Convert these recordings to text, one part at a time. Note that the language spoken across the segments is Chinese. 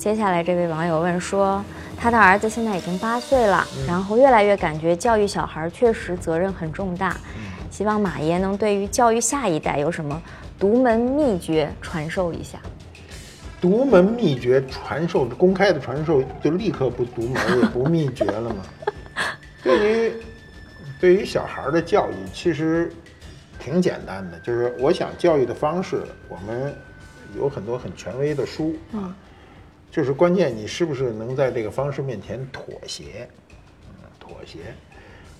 接下来这位网友问说，他的儿子现在已经八岁了，然后越来越感觉教育小孩确实责任很重大，希望马爷能对于教育下一代有什么独门秘诀传授一下。独门秘诀传授，公开的传授就立刻不独门也不秘诀了嘛？对 于对于小孩的教育，其实挺简单的，就是我想教育的方式，我们有很多很权威的书啊。就是关键，你是不是能在这个方式面前妥协？妥协，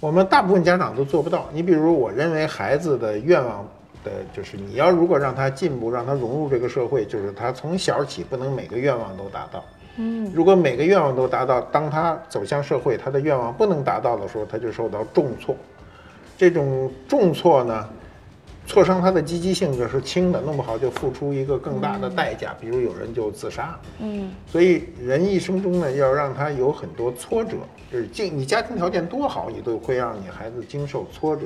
我们大部分家长都做不到。你比如，我认为孩子的愿望的，就是你要如果让他进步，让他融入这个社会，就是他从小起不能每个愿望都达到。嗯，如果每个愿望都达到，当他走向社会，他的愿望不能达到的时候，他就受到重挫。这种重挫呢？挫伤他的积极性格是轻的，弄不好就付出一个更大的代价，比如有人就自杀。嗯，所以人一生中呢，要让他有很多挫折，就是经你家庭条件多好，你都会让你孩子经受挫折。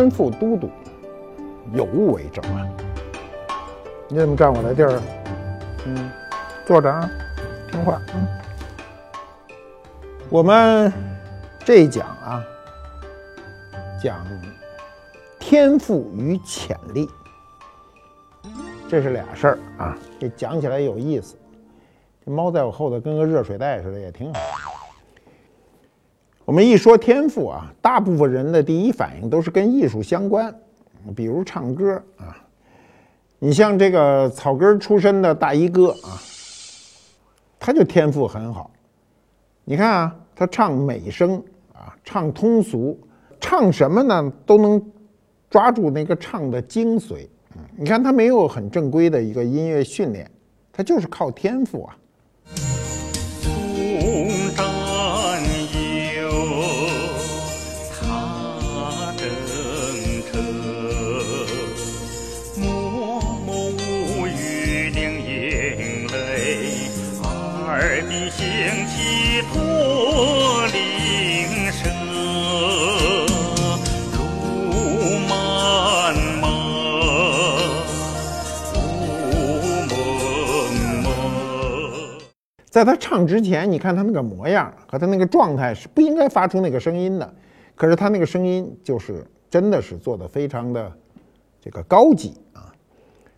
官复都督，有物为证啊！你怎么占我的地儿？嗯，坐着啊，听话。嗯，我们这一讲啊，讲天赋与潜力，这是俩事儿啊。这讲起来有意思。这猫在我后头跟个热水袋似的，也挺好。我们一说天赋啊，大部分人的第一反应都是跟艺术相关，比如唱歌啊。你像这个草根出身的大衣哥啊，他就天赋很好。你看啊，他唱美声啊，唱通俗，唱什么呢都能抓住那个唱的精髓。你看他没有很正规的一个音乐训练，他就是靠天赋啊。在他唱之前，你看他那个模样和他那个状态是不应该发出那个声音的，可是他那个声音就是真的是做的非常的这个高级啊，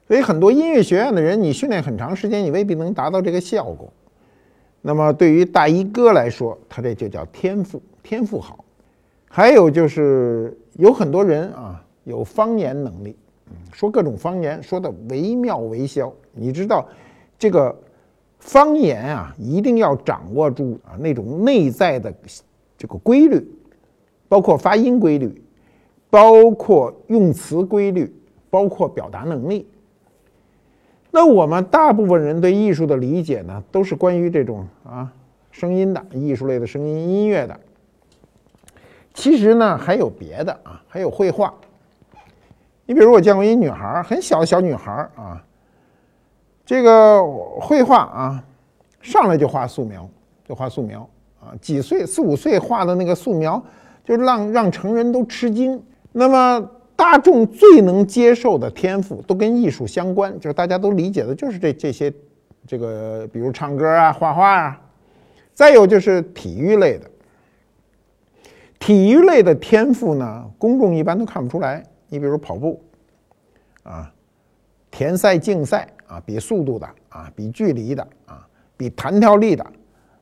所以很多音乐学院的人，你训练很长时间，你未必能达到这个效果。那么对于大衣哥来说，他这就叫天赋，天赋好。还有就是有很多人啊，有方言能力，说各种方言说的惟妙惟肖。你知道这个。方言啊，一定要掌握住啊那种内在的这个规律，包括发音规律，包括用词规律，包括表达能力。那我们大部分人对艺术的理解呢，都是关于这种啊声音的艺术类的声音音乐的。其实呢，还有别的啊，还有绘画。你比如我见过一女孩，很小的小女孩啊。这个绘画啊，上来就画素描，就画素描啊。几岁四五岁画的那个素描，就让让成人都吃惊。那么大众最能接受的天赋，都跟艺术相关，就是大家都理解的，就是这这些，这个比如唱歌啊、画画啊。再有就是体育类的，体育类的天赋呢，公众一般都看不出来。你比如跑步啊，田赛、竞赛。啊，比速度的啊，比距离的啊，比弹跳力的。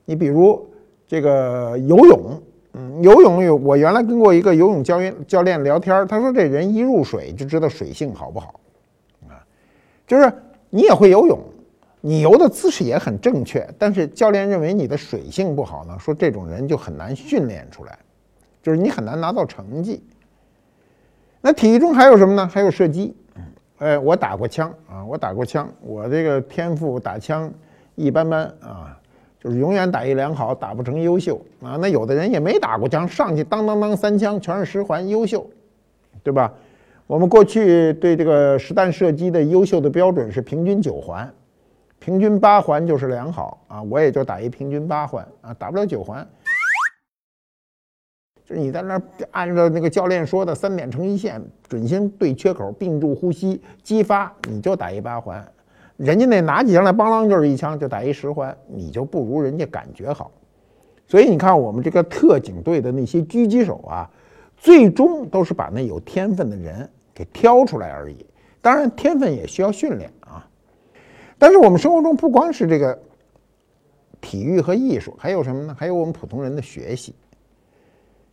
你比如这个游泳，嗯，游泳有我原来跟过一个游泳教练教练聊天，他说这人一入水就知道水性好不好，啊，就是你也会游泳，你游的姿势也很正确，但是教练认为你的水性不好呢，说这种人就很难训练出来，就是你很难拿到成绩。那体育中还有什么呢？还有射击。哎，我打过枪啊，我打过枪，我这个天赋打枪一般般啊，就是永远打一良好，打不成优秀啊。那有的人也没打过枪，上去当当当三枪全是十环，优秀，对吧？我们过去对这个实弹射击的优秀的标准是平均九环，平均八环就是良好啊。我也就打一平均八环啊，打不了九环。你在那按照那个教练说的三点成一线，准心对缺口，屏住呼吸，激发，你就打一八环。人家那拿起枪来，邦啷就是一枪，就打一十环，你就不如人家感觉好。所以你看，我们这个特警队的那些狙击手啊，最终都是把那有天分的人给挑出来而已。当然，天分也需要训练啊。但是我们生活中不光是这个体育和艺术，还有什么呢？还有我们普通人的学习。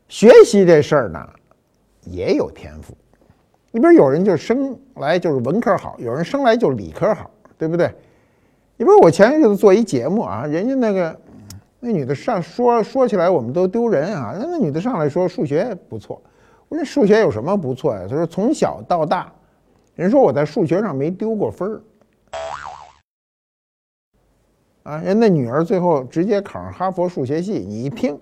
学习这事儿呢，也有天赋。你比如有人就生来就是文科好，有人生来就是理科好。对不对？你比如我前一阵子做一节目啊，人家那个那女的上说说起来我们都丢人啊。那那女的上来说数学不错，我说数学有什么不错呀？她说从小到大，人说我在数学上没丢过分儿啊。人那女儿最后直接考上哈佛数学系，你一听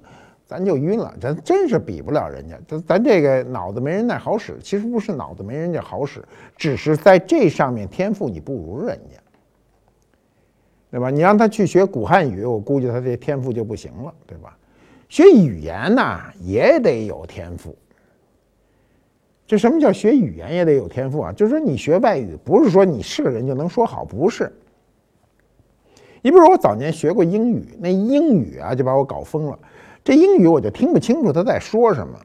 咱就晕了，咱真是比不了人家。咱咱这个脑子没人家好使，其实不是脑子没人家好使，只是在这上面天赋你不如人家。对吧？你让他去学古汉语，我估计他这天赋就不行了，对吧？学语言呢也得有天赋。这什么叫学语言也得有天赋啊？就是说你学外语，不是说你是个人就能说好，不是。你比如我早年学过英语，那英语啊就把我搞疯了。这英语我就听不清楚他在说什么。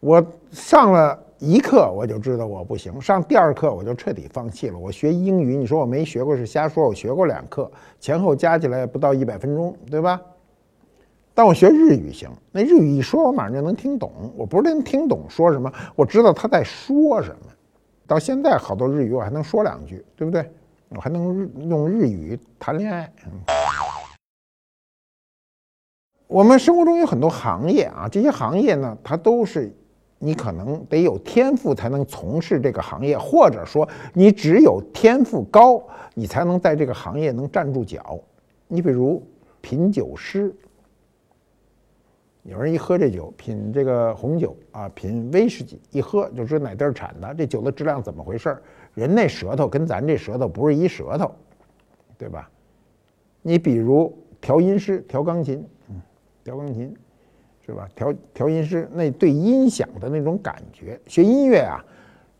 我上了。一课我就知道我不行，上第二课我就彻底放弃了。我学英语，你说我没学过是瞎说。我学过两课，前后加起来不到一百分钟，对吧？但我学日语行，那日语一说，我马上就能听懂。我不是能听懂说什么，我知道他在说什么。到现在好多日语我还能说两句，对不对？我还能用日语谈恋爱。我们生活中有很多行业啊，这些行业呢，它都是。你可能得有天赋才能从事这个行业，或者说你只有天赋高，你才能在这个行业能站住脚。你比如品酒师，有人一喝这酒，品这个红酒啊，品威士忌，一喝就知道哪地儿产的，这酒的质量怎么回事儿。人那舌头跟咱这舌头不是一舌头，对吧？你比如调音师，调钢琴，调钢琴。是吧？调调音师那对音响的那种感觉，学音乐啊，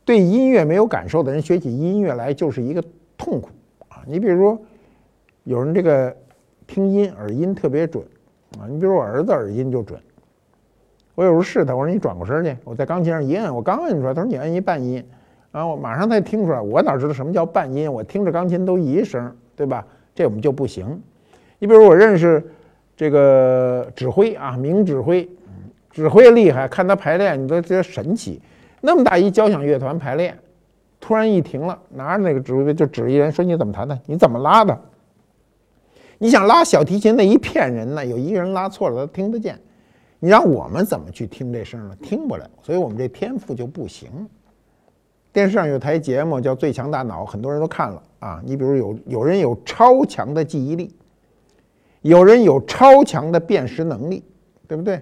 对音乐没有感受的人学起音乐来就是一个痛苦啊！你比如说有人这个听音耳音特别准啊，你比如我儿子耳音就准。我有时候试他，我说你转过身去，我在钢琴上一摁，我刚摁出来，他说你摁一半音，啊，我马上才听出来，我哪知道什么叫半音？我听着钢琴都一声，对吧？这我们就不行。你比如我认识。这个指挥啊，名指挥，指挥厉害，看他排练，你都觉得神奇。那么大一交响乐团排练，突然一停了，拿着那个指挥杯就指一人说：“你怎么弹的？你怎么拉的？”你想拉小提琴那一片人呢，有一个人拉错了，他听得见。你让我们怎么去听这声呢？听不了，所以我们这天赋就不行。电视上有台节目叫《最强大脑》，很多人都看了啊。你比如有有人有超强的记忆力。有人有超强的辨识能力，对不对？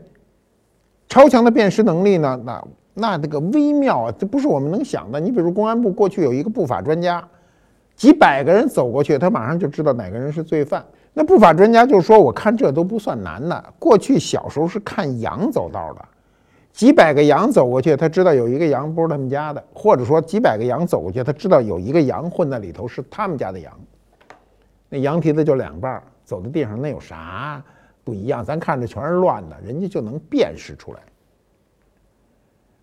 超强的辨识能力呢？那那这个微妙啊，这不是我们能想的。你比如公安部过去有一个不法专家，几百个人走过去，他马上就知道哪个人是罪犯。那不法专家就说：“我看这都不算难的。过去小时候是看羊走道的，几百个羊走过去，他知道有一个羊不是他们家的，或者说几百个羊走过去，他知道有一个羊混在里头是他们家的羊。那羊蹄子就两半儿。”走在地上那有啥不一样？咱看着全是乱的，人家就能辨识出来。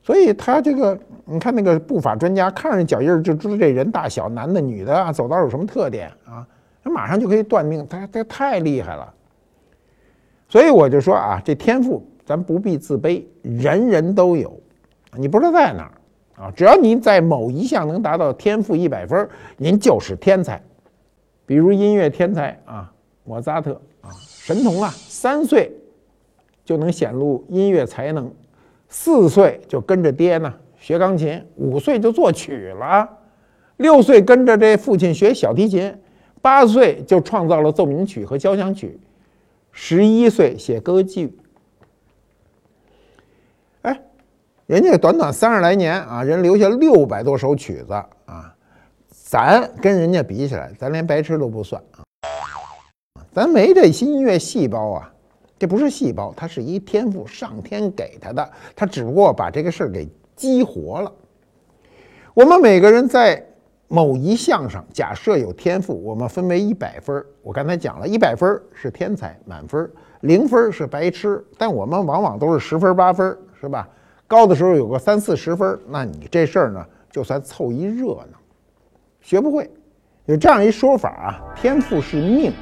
所以他这个，你看那个步法专家，看着脚印就知道这人大小、男的、女的啊，走道有什么特点啊？他马上就可以断定，他他太厉害了。所以我就说啊，这天赋咱不必自卑，人人都有。你不知道在哪儿啊？只要你在某一项能达到天赋一百分，您就是天才。比如音乐天才啊。莫扎特啊，神童啊，三岁就能显露音乐才能，四岁就跟着爹呢学钢琴，五岁就作曲了，六岁跟着这父亲学小提琴，八岁就创造了奏鸣曲和交响曲，十一岁写歌剧。哎，人家短短三十来年啊，人留下六百多首曲子啊，咱跟人家比起来，咱连白痴都不算啊，咱没这音乐细胞啊，这不是细胞，它是一天赋，上天给他的，他只不过把这个事儿给激活了。我们每个人在某一项上，假设有天赋，我们分为一百分儿。我刚才讲了一百分儿是天才，满分；零分是白痴。但我们往往都是十分八分，是吧？高的时候有个三四十分，那你这事儿呢，就算凑一热闹。学不会，有这样一说法啊：天赋是命，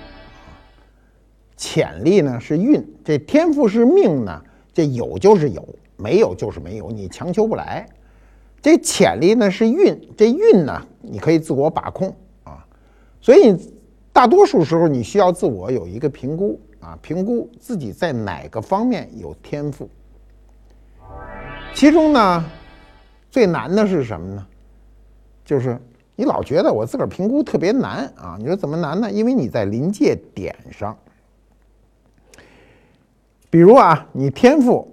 潜力呢是运。这天赋是命呢，这有就是有，没有就是没有，你强求不来。这潜力呢是运，这运呢你可以自我把控啊，所以大多数时候你需要自我有一个评估啊，评估自己在哪个方面有天赋。其中呢最难的是什么呢？就是你老觉得我自个儿评估特别难啊，你说怎么难呢？因为你在临界点上，比如啊，你天赋。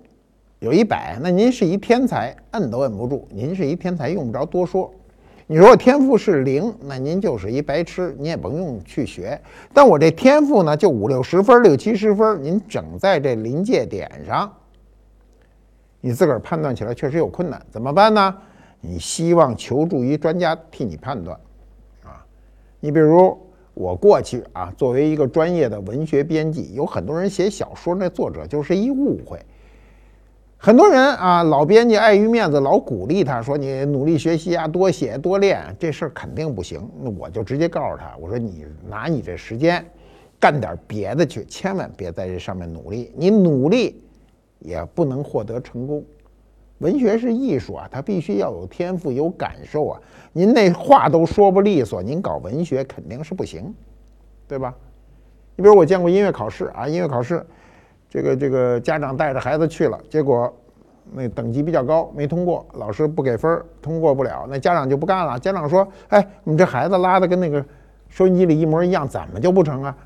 有一百，那您是一天才，摁都摁不住。您是一天才，用不着多说。你如果天赋是零，那您就是一白痴，你也甭用去学。但我这天赋呢，就五六十分、六七十分，您整在这临界点上，你自个儿判断起来确实有困难，怎么办呢？你希望求助于专家替你判断，啊，你比如我过去啊，作为一个专业的文学编辑，有很多人写小说，那作者就是一误会。很多人啊，老编辑碍于面子，老鼓励他说：“你努力学习啊，多写多练，这事儿肯定不行。”那我就直接告诉他：“我说你拿你这时间干点别的去，千万别在这上面努力。你努力也不能获得成功。文学是艺术啊，它必须要有天赋、有感受啊。您那话都说不利索，您搞文学肯定是不行，对吧？你比如我见过音乐考试啊，音乐考试。”这个这个家长带着孩子去了，结果那等级比较高，没通过，老师不给分，通过不了，那家长就不干了。家长说：“哎，你这孩子拉的跟那个收音机里一模一样，怎么就不成啊？”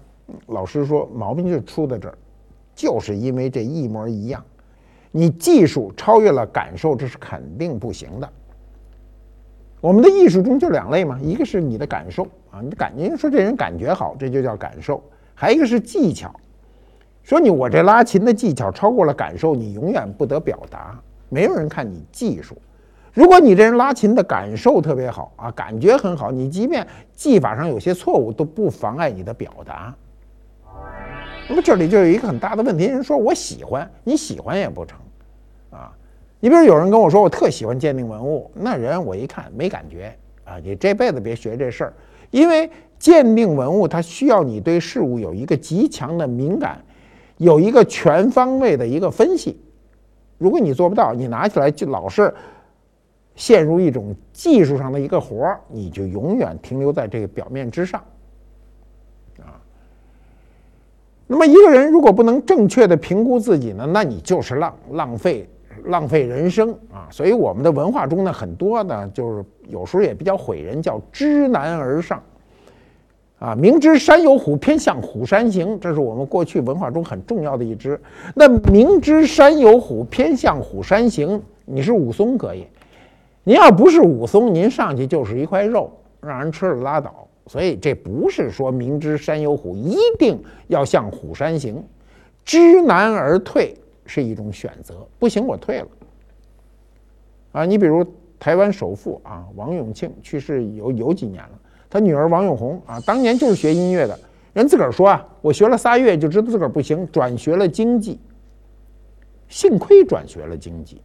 老师说：“毛病就出在这儿，就是因为这一模一样，你技术超越了感受，这是肯定不行的。我们的艺术中就两类嘛，一个是你的感受啊，你的感，觉说这人感觉好，这就叫感受；还有一个是技巧。”说你我这拉琴的技巧超过了感受，你永远不得表达。没有人看你技术。如果你这人拉琴的感受特别好啊，感觉很好，你即便技法上有些错误都不妨碍你的表达。那么这里就有一个很大的问题：人说我喜欢，你喜欢也不成啊。你比如有人跟我说我特喜欢鉴定文物，那人我一看没感觉啊，你这辈子别学这事儿，因为鉴定文物它需要你对事物有一个极强的敏感。有一个全方位的一个分析，如果你做不到，你拿起来就老是陷入一种技术上的一个活儿，你就永远停留在这个表面之上，啊。那么一个人如果不能正确的评估自己呢，那你就是浪浪费浪费人生啊。所以我们的文化中呢，很多呢就是有时候也比较毁人，叫知难而上。啊，明知山有虎，偏向虎山行，这是我们过去文化中很重要的一支。那明知山有虎，偏向虎山行，你是武松可以，您要不是武松，您上去就是一块肉，让人吃了拉倒。所以这不是说明知山有虎一定要向虎山行，知难而退是一种选择。不行，我退了。啊，你比如台湾首富啊，王永庆去世有有几年了。他女儿王永红啊，当年就是学音乐的，人自个儿说啊，我学了仨月就知道自个儿不行，转学了经济。幸亏转学了经济，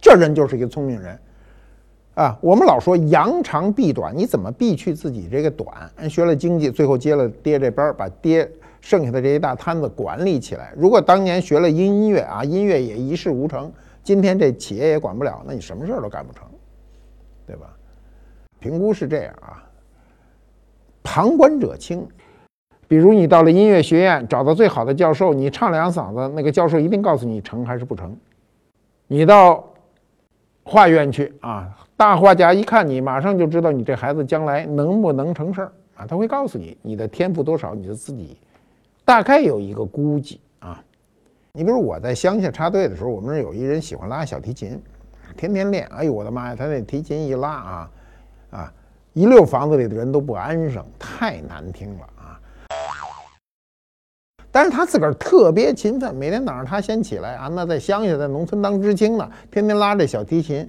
这人就是一个聪明人啊。我们老说扬长避短，你怎么避去自己这个短？学了经济，最后接了爹这班儿，把爹剩下的这一大摊子管理起来。如果当年学了音乐啊，音乐也一事无成，今天这企业也管不了，那你什么事儿都干不成，对吧？评估是这样啊，旁观者清。比如你到了音乐学院，找到最好的教授，你唱两嗓子，那个教授一定告诉你成还是不成。你到画院去啊，大画家一看你，马上就知道你这孩子将来能不能成事儿啊，他会告诉你你的天赋多少，你就自己大概有一个估计啊。你比如我在乡下插队的时候，我们那儿有一人喜欢拉小提琴，天天练。哎呦我的妈呀，他那提琴一拉啊啊，一溜房子里的人都不安生，太难听了啊。但是他自个儿特别勤奋，每天早上他先起来啊，那在乡下在农村当知青呢，天天拉这小提琴。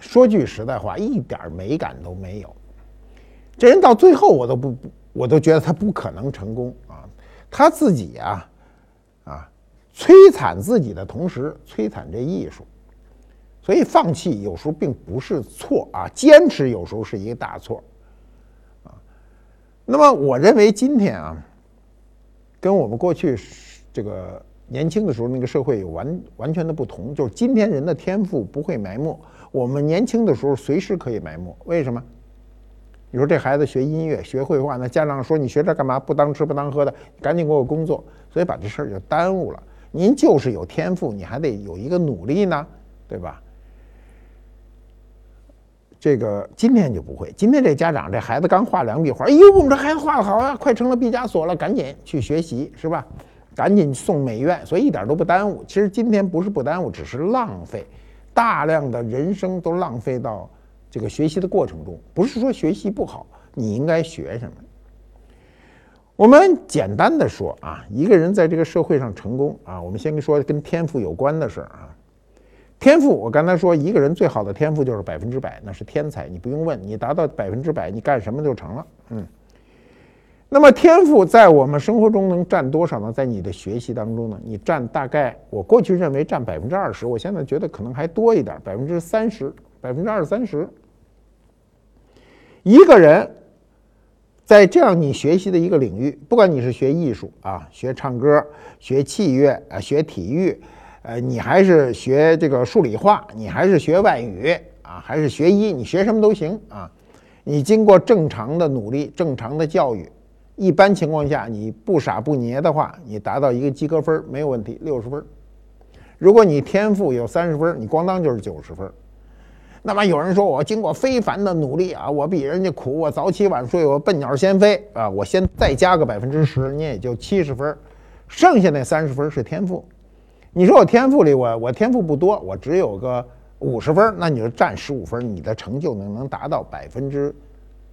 说句实在话，一点美感都没有。这人到最后，我都不，我都觉得他不可能成功啊！他自己啊，啊，摧残自己的同时，摧残这艺术。所以放弃有时候并不是错啊，坚持有时候是一个大错啊。那么，我认为今天啊，跟我们过去这个年轻的时候那个社会有完完全的不同，就是今天人的天赋不会埋没，我们年轻的时候随时可以埋没。为什么？你说这孩子学音乐、学绘画，那家长说你学这干嘛？不当吃不当喝的，赶紧给我工作，所以把这事儿就耽误了。您就是有天赋，你还得有一个努力呢，对吧？这个今天就不会。今天这家长，这孩子刚画两笔画，哎呦，我们这孩子画的好啊，快成了毕加索了，赶紧去学习，是吧？赶紧送美院，所以一点都不耽误。其实今天不是不耽误，只是浪费，大量的人生都浪费到。这个学习的过程中，不是说学习不好，你应该学什么？我们简单的说啊，一个人在这个社会上成功啊，我们先说跟天赋有关的事儿啊。天赋，我刚才说，一个人最好的天赋就是百分之百，那是天才，你不用问，你达到百分之百，你干什么就成了。嗯。那么天赋在我们生活中能占多少呢？在你的学习当中呢？你占大概，我过去认为占百分之二十，我现在觉得可能还多一点，百分之三十。百分之二三十，一个人在这样你学习的一个领域，不管你是学艺术啊，学唱歌，学器乐啊，学体育，呃，你还是学这个数理化，你还是学外语啊，还是学医，你学什么都行啊。你经过正常的努力，正常的教育，一般情况下你不傻不捏的话，你达到一个及格分没有问题，六十分。如果你天赋有三十分，你咣当就是九十分。那么有人说我经过非凡的努力啊，我比人家苦，我早起晚睡，我笨鸟先飞啊，我先再加个百分之十，你也就七十分，剩下那三十分是天赋。你说我天赋里我我天赋不多，我只有个五十分，那你就占十五分，你的成就能能达到百分之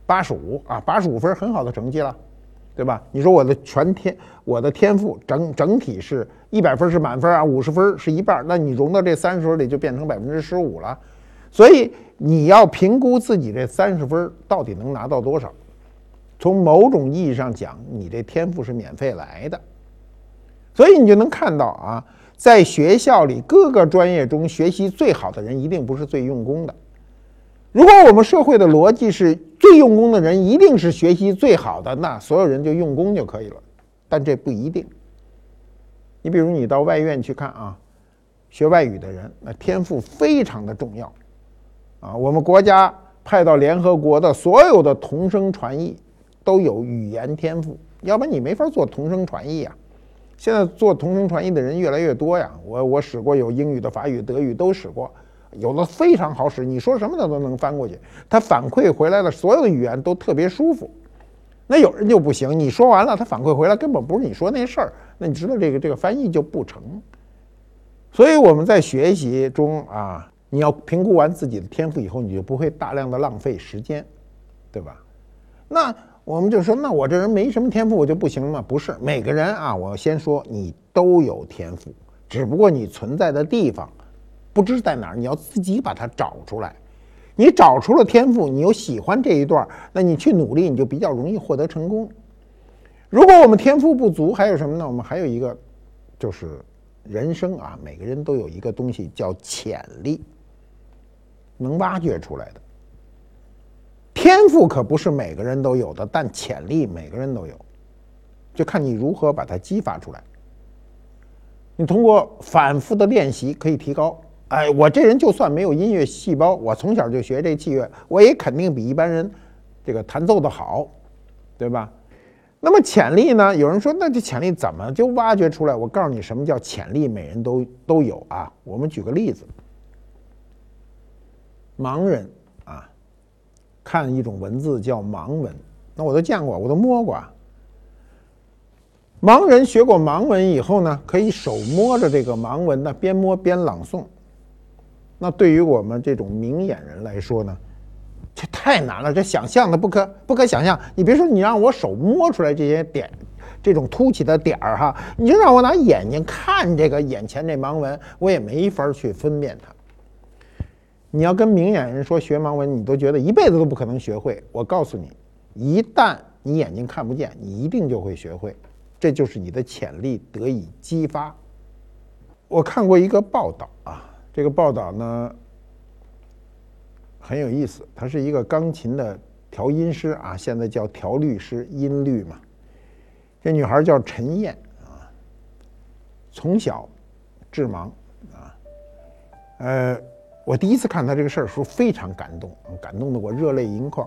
八十五啊，八十五分很好的成绩了，对吧？你说我的全天我的天赋整整体是一百分是满分啊，五十分是一半，那你融到这三十分里就变成百分之十五了。所以你要评估自己这三十分到底能拿到多少？从某种意义上讲，你这天赋是免费来的。所以你就能看到啊，在学校里各个专业中学习最好的人，一定不是最用功的。如果我们社会的逻辑是最用功的人一定是学习最好的，那所有人就用功就可以了。但这不一定。你比如你到外院去看啊，学外语的人，那天赋非常的重要。啊，我们国家派到联合国的所有的同声传译都有语言天赋，要不然你没法做同声传译啊。现在做同声传译的人越来越多呀，我我使过有英语的、法语、德语都使过，有的非常好使，你说什么它都能翻过去，它反馈回来的所有的语言都特别舒服。那有人就不行，你说完了，他反馈回来根本不是你说那事儿，那你知道这个这个翻译就不成。所以我们在学习中啊。你要评估完自己的天赋以后，你就不会大量的浪费时间，对吧？那我们就说，那我这人没什么天赋，我就不行吗？不是，每个人啊，我先说，你都有天赋，只不过你存在的地方不知在哪儿，你要自己把它找出来。你找出了天赋，你又喜欢这一段，那你去努力，你就比较容易获得成功。如果我们天赋不足，还有什么呢？我们还有一个，就是人生啊，每个人都有一个东西叫潜力。能挖掘出来的天赋可不是每个人都有的，但潜力每个人都有，就看你如何把它激发出来。你通过反复的练习可以提高。哎，我这人就算没有音乐细胞，我从小就学这器乐，我也肯定比一般人这个弹奏的好，对吧？那么潜力呢？有人说，那这潜力怎么就挖掘出来？我告诉你，什么叫潜力？每人都都有啊。我们举个例子。盲人啊，看一种文字叫盲文，那我都见过，我都摸过。盲人学过盲文以后呢，可以手摸着这个盲文呢，边摸边朗诵。那对于我们这种明眼人来说呢，这太难了，这想象的不可不可想象。你别说你让我手摸出来这些点，这种凸起的点儿哈，你就让我拿眼睛看这个眼前这盲文，我也没法去分辨它。你要跟明眼人说学盲文，你都觉得一辈子都不可能学会。我告诉你，一旦你眼睛看不见，你一定就会学会，这就是你的潜力得以激发。我看过一个报道啊。这个报道呢很有意思，他是一个钢琴的调音师啊，现在叫调律师，音律嘛。这女孩叫陈燕啊，从小致盲啊。呃，我第一次看她这个事儿时候非常感动，感动的我热泪盈眶。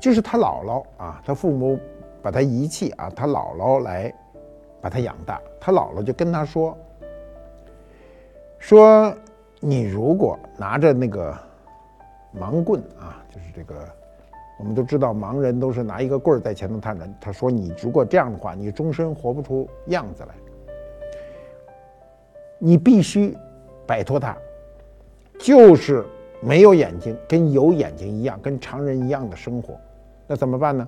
就是她姥姥啊，她父母把她遗弃啊，她姥姥来把她养大，她姥姥就跟她说说。你如果拿着那个盲棍啊，就是这个，我们都知道盲人都是拿一个棍儿在前头探人。他说：“你如果这样的话，你终身活不出样子来。你必须摆脱它，就是没有眼睛，跟有眼睛一样，跟常人一样的生活。那怎么办呢？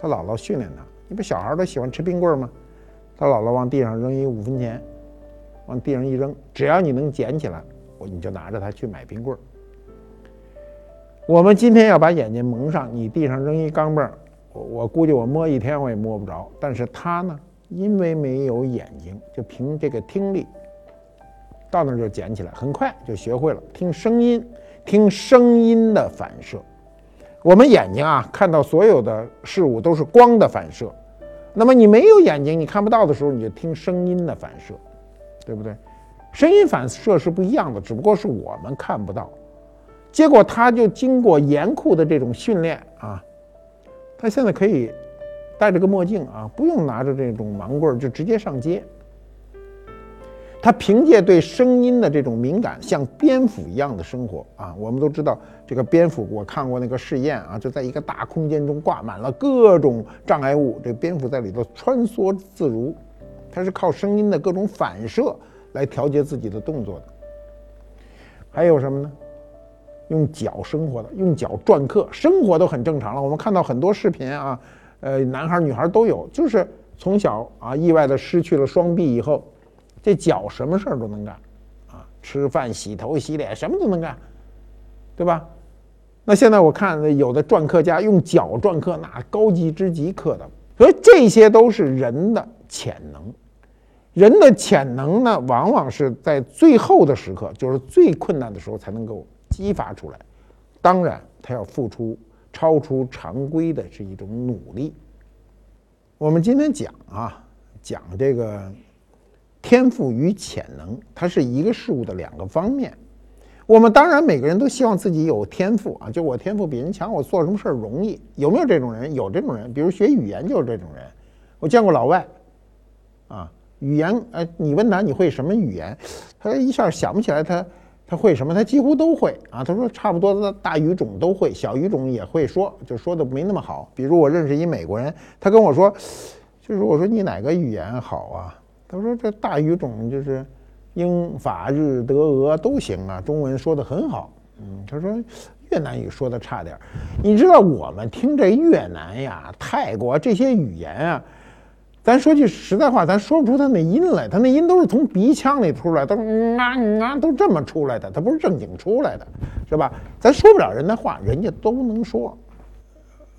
他姥姥训练他，你不小孩都喜欢吃冰棍吗？他姥姥往地上扔一五分钱。”往地上一扔，只要你能捡起来，我你就拿着它去买冰棍儿。我们今天要把眼睛蒙上，你地上扔一钢镚儿，我我估计我摸一天我也摸不着。但是它呢，因为没有眼睛，就凭这个听力，到那儿就捡起来，很快就学会了听声音，听声音的反射。我们眼睛啊，看到所有的事物都是光的反射，那么你没有眼睛，你看不到的时候，你就听声音的反射。对不对？声音反射是不一样的，只不过是我们看不到。结果他就经过严酷的这种训练啊，他现在可以戴着个墨镜啊，不用拿着这种盲棍就直接上街。他凭借对声音的这种敏感，像蝙蝠一样的生活啊。我们都知道这个蝙蝠，我看过那个试验啊，就在一个大空间中挂满了各种障碍物，这蝙蝠在里头穿梭自如。它是靠声音的各种反射来调节自己的动作的。还有什么呢？用脚生活的，用脚篆刻，生活都很正常了。我们看到很多视频啊，呃，男孩女孩都有，就是从小啊意外的失去了双臂以后，这脚什么事儿都能干，啊，吃饭、洗头、洗脸什么都能干，对吧？那现在我看有的篆刻家用脚篆刻，那高级之极刻的，所以这些都是人的潜能。人的潜能呢，往往是在最后的时刻，就是最困难的时候才能够激发出来。当然，他要付出超出常规的是一种努力。我们今天讲啊，讲这个天赋与潜能，它是一个事物的两个方面。我们当然每个人都希望自己有天赋啊，就我天赋比人强，我做什么事儿容易。有没有这种人？有这种人，比如学语言就是这种人。我见过老外，啊。语言，哎，你问他你会什么语言，他一下想不起来，他他会什么？他几乎都会啊。他说差不多的大语种都会，小语种也会说，就说的没那么好。比如我认识一美国人，他跟我说，就是我说你哪个语言好啊？他说这大语种就是英法日德俄都行啊，中文说的很好。嗯，他说越南语说的差点儿你知道我们听这越南呀、泰国这些语言啊。咱说句实在话，咱说不出他那音来，他那音都是从鼻腔里出来，都啊啊都这么出来的，他不是正经出来的，是吧？咱说不了人的话，人家都能说。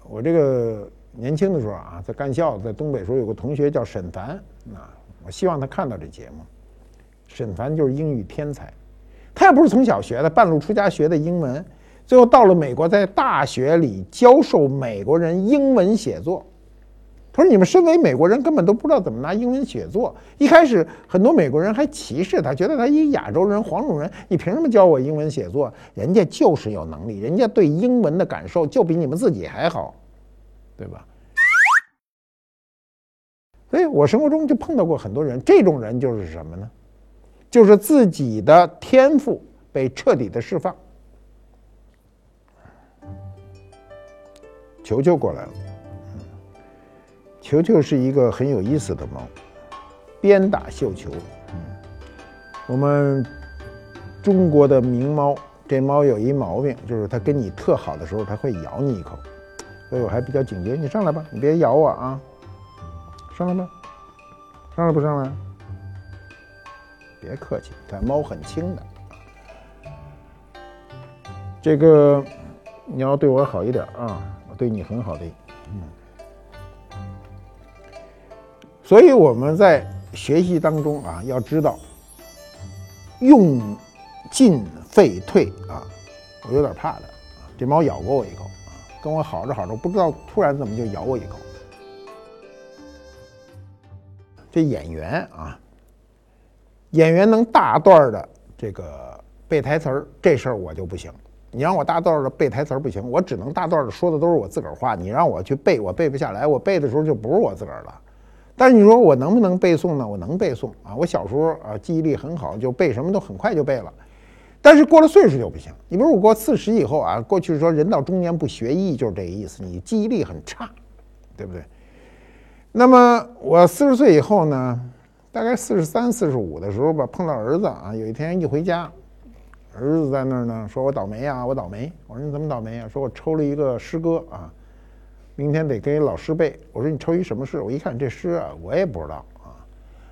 我这个年轻的时候啊，在干校，在东北时候有个同学叫沈凡啊，我希望他看到这节目。沈凡就是英语天才，他也不是从小学的，半路出家学的英文，最后到了美国，在大学里教授美国人英文写作。他说：“你们身为美国人，根本都不知道怎么拿英文写作。一开始，很多美国人还歧视他，觉得他一亚洲人、黄种人，你凭什么教我英文写作？人家就是有能力，人家对英文的感受就比你们自己还好，对吧？所以我生活中就碰到过很多人，这种人就是什么呢？就是自己的天赋被彻底的释放。球球过来了。”球球是一个很有意思的猫，鞭打绣球。嗯，我们中国的名猫，这猫有一毛病，就是它跟你特好的时候，它会咬你一口，所以我还比较警觉。你上来吧，你别咬我啊！上来吧，上来不上来？别客气，它猫很轻的。这个你要对我好一点啊，我对你很好的。嗯。所以我们在学习当中啊，要知道用进废退啊，我有点怕的啊。这猫咬过我一口啊，跟我好着好着，不知道突然怎么就咬我一口。这演员啊，演员能大段的这个背台词儿，这事儿我就不行。你让我大段的背台词儿不行，我只能大段的说的都是我自个儿话。你让我去背，我背不下来。我背的时候就不是我自个儿了。但是你说我能不能背诵呢？我能背诵啊！我小时候啊记忆力很好，就背什么都很快就背了。但是过了岁数就不行。你比如我过四十以后啊，过去说人到中年不学艺就是这个意思，你记忆力很差，对不对？那么我四十岁以后呢，大概四十三、四十五的时候吧，碰到儿子啊，有一天一回家，儿子在那儿呢，说我倒霉啊，我倒霉。我说你怎么倒霉啊？说我抽了一个诗歌啊。明天得给老师背。我说你抽一什么诗？我一看这诗啊，我也不知道啊。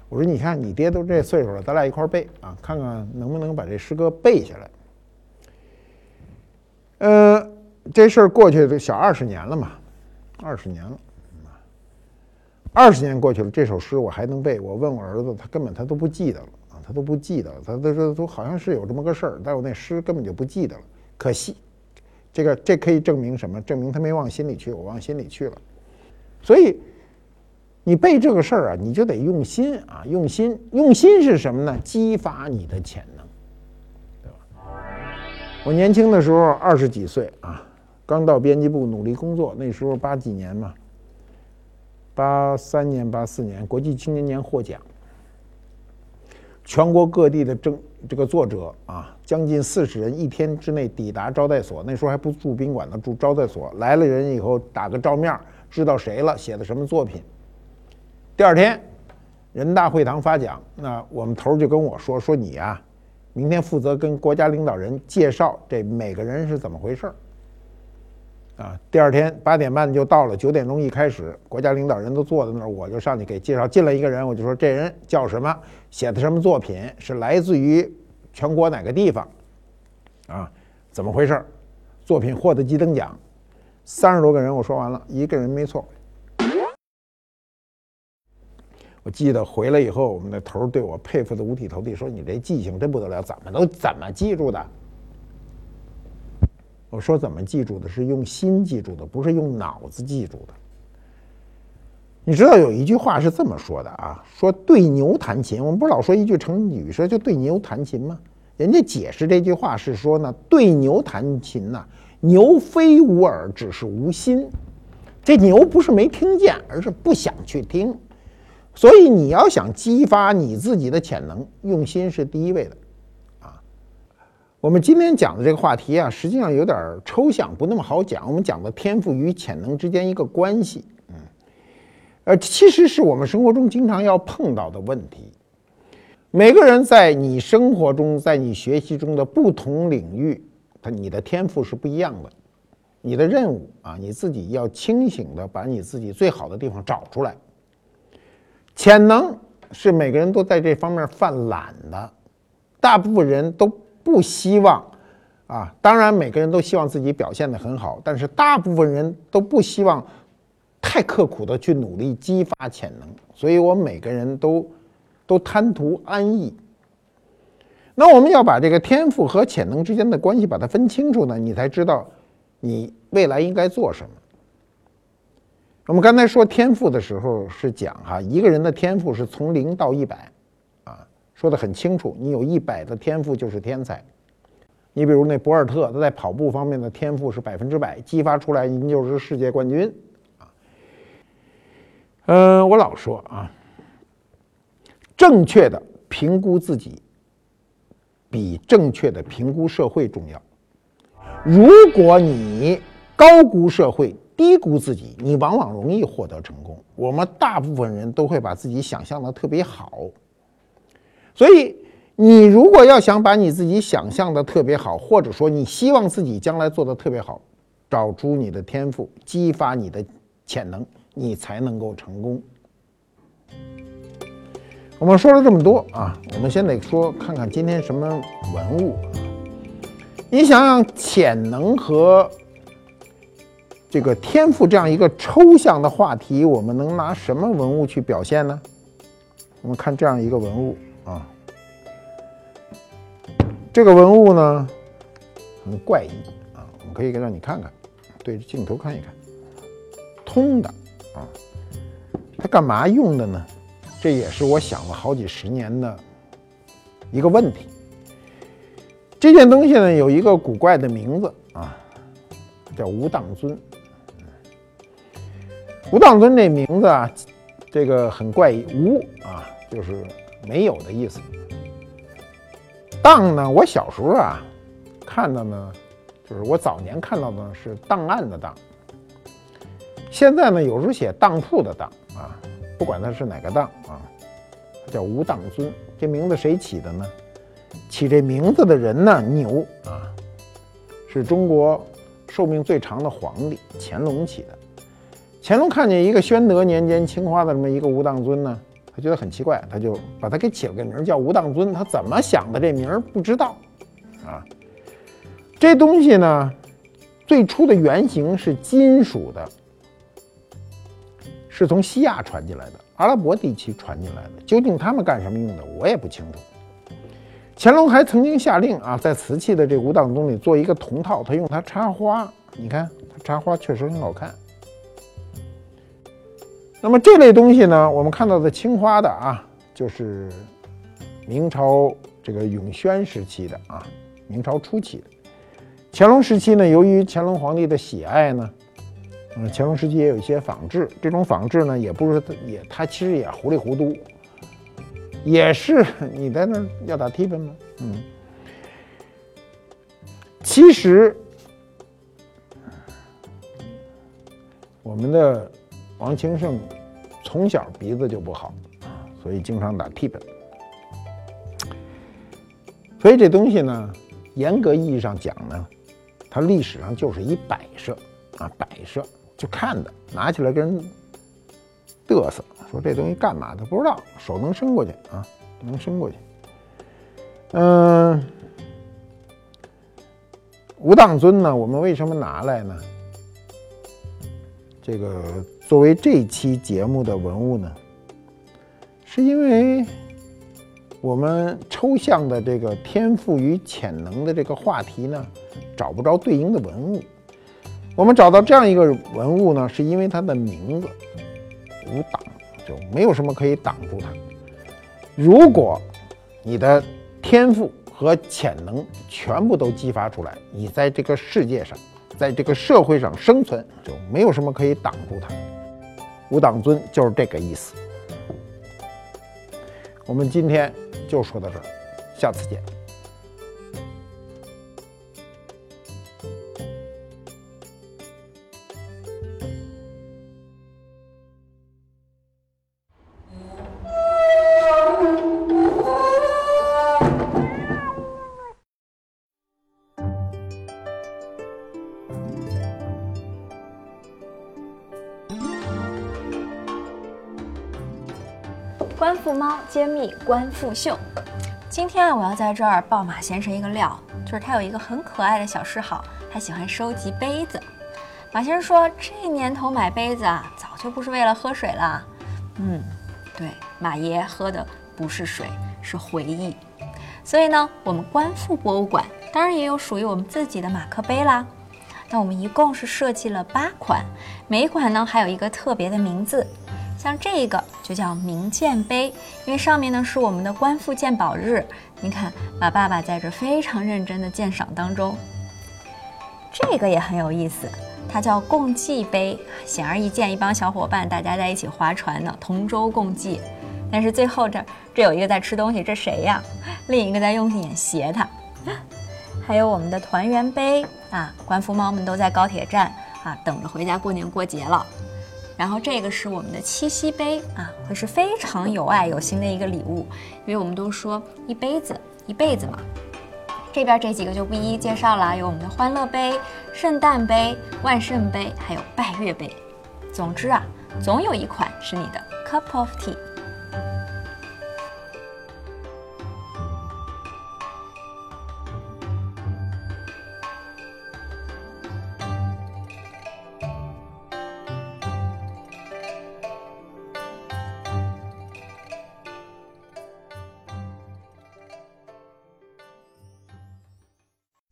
我说你看你爹都这岁数了，咱俩一块背啊，看看能不能把这诗歌背下来。呃，这事儿过去都小二十年了嘛，二十年了，二十年过去了，这首诗我还能背。我问我儿子，他根本他都不记得了啊，他都不记得了，他都说都好像是有这么个事儿，但我那诗根本就不记得了，可惜。这个这可以证明什么？证明他没往心里去，我往心里去了。所以你背这个事儿啊，你就得用心啊，用心，用心是什么呢？激发你的潜能，对吧？我年轻的时候二十几岁啊，刚到编辑部努力工作，那时候八几年嘛，八三年、八四年国际青年年获奖，全国各地的政。这个作者啊，将近四十人，一天之内抵达招待所。那时候还不住宾馆呢，住招待所。来了人以后，打个照面，知道谁了，写的什么作品。第二天，人大会堂发奖，那我们头就跟我说：“说你啊，明天负责跟国家领导人介绍这每个人是怎么回事儿。”啊，第二天八点半就到了，九点钟一开始，国家领导人都坐在那儿，我就上去给介绍。进来一个人，我就说这人叫什么，写的什么作品，是来自于全国哪个地方，啊，怎么回事？作品获得几等奖？三十多个人，我说完了，一个人没错。我记得回来以后，我们那头对我佩服的五体投地，说你这记性真不得了，怎么都怎么记住的？我说怎么记住的？是用心记住的，不是用脑子记住的。你知道有一句话是这么说的啊？说对牛弹琴，我们不是老说一句成语说就对牛弹琴吗？人家解释这句话是说呢，对牛弹琴呐，牛非无耳，只是无心。这牛不是没听见，而是不想去听。所以你要想激发你自己的潜能，用心是第一位的。我们今天讲的这个话题啊，实际上有点抽象，不那么好讲。我们讲的天赋与潜能之间一个关系，嗯，呃，其实是我们生活中经常要碰到的问题。每个人在你生活中，在你学习中的不同领域，他你的天赋是不一样的。你的任务啊，你自己要清醒的把你自己最好的地方找出来。潜能是每个人都在这方面犯懒的，大部分人都。不希望，啊，当然每个人都希望自己表现的很好，但是大部分人都不希望太刻苦的去努力激发潜能，所以我们每个人都都贪图安逸。那我们要把这个天赋和潜能之间的关系把它分清楚呢，你才知道你未来应该做什么。我们刚才说天赋的时候是讲哈，一个人的天赋是从零到一百。说的很清楚，你有一百的天赋就是天才。你比如那博尔特，他在跑步方面的天赋是百分之百，激发出来您就是世界冠军啊。嗯，我老说啊，正确的评估自己比正确的评估社会重要。如果你高估社会，低估自己，你往往容易获得成功。我们大部分人都会把自己想象的特别好，所以你如果要想把你自己想象的特别好，或者说你希望自己将来做的特别好，找出你的天赋，激发你的潜能，你才能够成功。我们说了这么多啊，我们先得说看看今天什么文物。你想想，潜能和这个天赋这样一个抽象的话题，我们能拿什么文物去表现呢？我们看这样一个文物啊，这个文物呢很怪异啊，我们可以让你看看，对着镜头看一看，通的啊，它干嘛用的呢？这也是我想了好几十年的一个问题。这件东西呢，有一个古怪的名字啊，叫无当尊。无当尊这名字啊，这个很怪异。无啊，就是没有的意思。档呢，我小时候啊看到呢，就是我早年看到的是档案的档。现在呢，有时候写当铺的当啊。不管他是哪个当啊，叫吴当尊，这名字谁起的呢？起这名字的人呢，牛啊，是中国寿命最长的皇帝乾隆起的。乾隆看见一个宣德年间青花的这么一个吴当尊呢，他觉得很奇怪，他就把他给起了个名叫吴当尊。他怎么想的这名不知道啊。这东西呢，最初的原型是金属的。是从西亚传进来的，阿拉伯地区传进来的。究竟他们干什么用的，我也不清楚。乾隆还曾经下令啊，在瓷器的这吴当中里做一个铜套，他用它插花。你看，它插花确实很好看。那么这类东西呢，我们看到的青花的啊，就是明朝这个永宣时期的啊，明朝初期的。乾隆时期呢，由于乾隆皇帝的喜爱呢。嗯，乾隆时期也有一些仿制，这种仿制呢，也不是也，他其实也糊里糊涂，也是你在那要打 T 本吗？嗯，其实我们的王清盛从小鼻子就不好啊，所以经常打 T 本，所以这东西呢，严格意义上讲呢，它历史上就是一摆设啊，摆设。就看的，拿起来跟人嘚瑟，说这东西干嘛的不知道，手能伸过去啊，能伸过去。嗯，无当尊呢，我们为什么拿来呢？这个作为这期节目的文物呢，是因为我们抽象的这个天赋与潜能的这个话题呢，找不着对应的文物。我们找到这样一个文物呢，是因为它的名字无挡，就没有什么可以挡住它。如果你的天赋和潜能全部都激发出来，你在这个世界上，在这个社会上生存，就没有什么可以挡住它。五党尊就是这个意思。我们今天就说到这儿，下次见。复秀。今天啊，我要在这儿爆马先生一个料，就是他有一个很可爱的小嗜好，他喜欢收集杯子。马先生说，这年头买杯子啊，早就不是为了喝水了。嗯，对，马爷喝的不是水，是回忆。所以呢，我们观复博物馆当然也有属于我们自己的马克杯啦。那我们一共是设计了八款，每一款呢还有一个特别的名字。像这个就叫明鉴碑，因为上面呢是我们的官复鉴宝日。你看，马爸爸在这非常认真的鉴赏当中。这个也很有意思，它叫共济碑，显而易见，一帮小伙伴大家在一起划船呢，同舟共济。但是最后这这有一个在吃东西，这谁呀？另一个在用眼斜他。还有我们的团圆杯啊，官复猫们都在高铁站。啊，等着回家过年过节了。然后这个是我们的七夕杯啊，会是非常有爱有心的一个礼物，因为我们都说一杯子一辈子嘛。这边这几个就不一一介绍了，有我们的欢乐杯、圣诞杯、万圣杯，还有拜月杯。总之啊，总有一款是你的 cup of tea。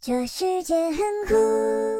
这世界很酷。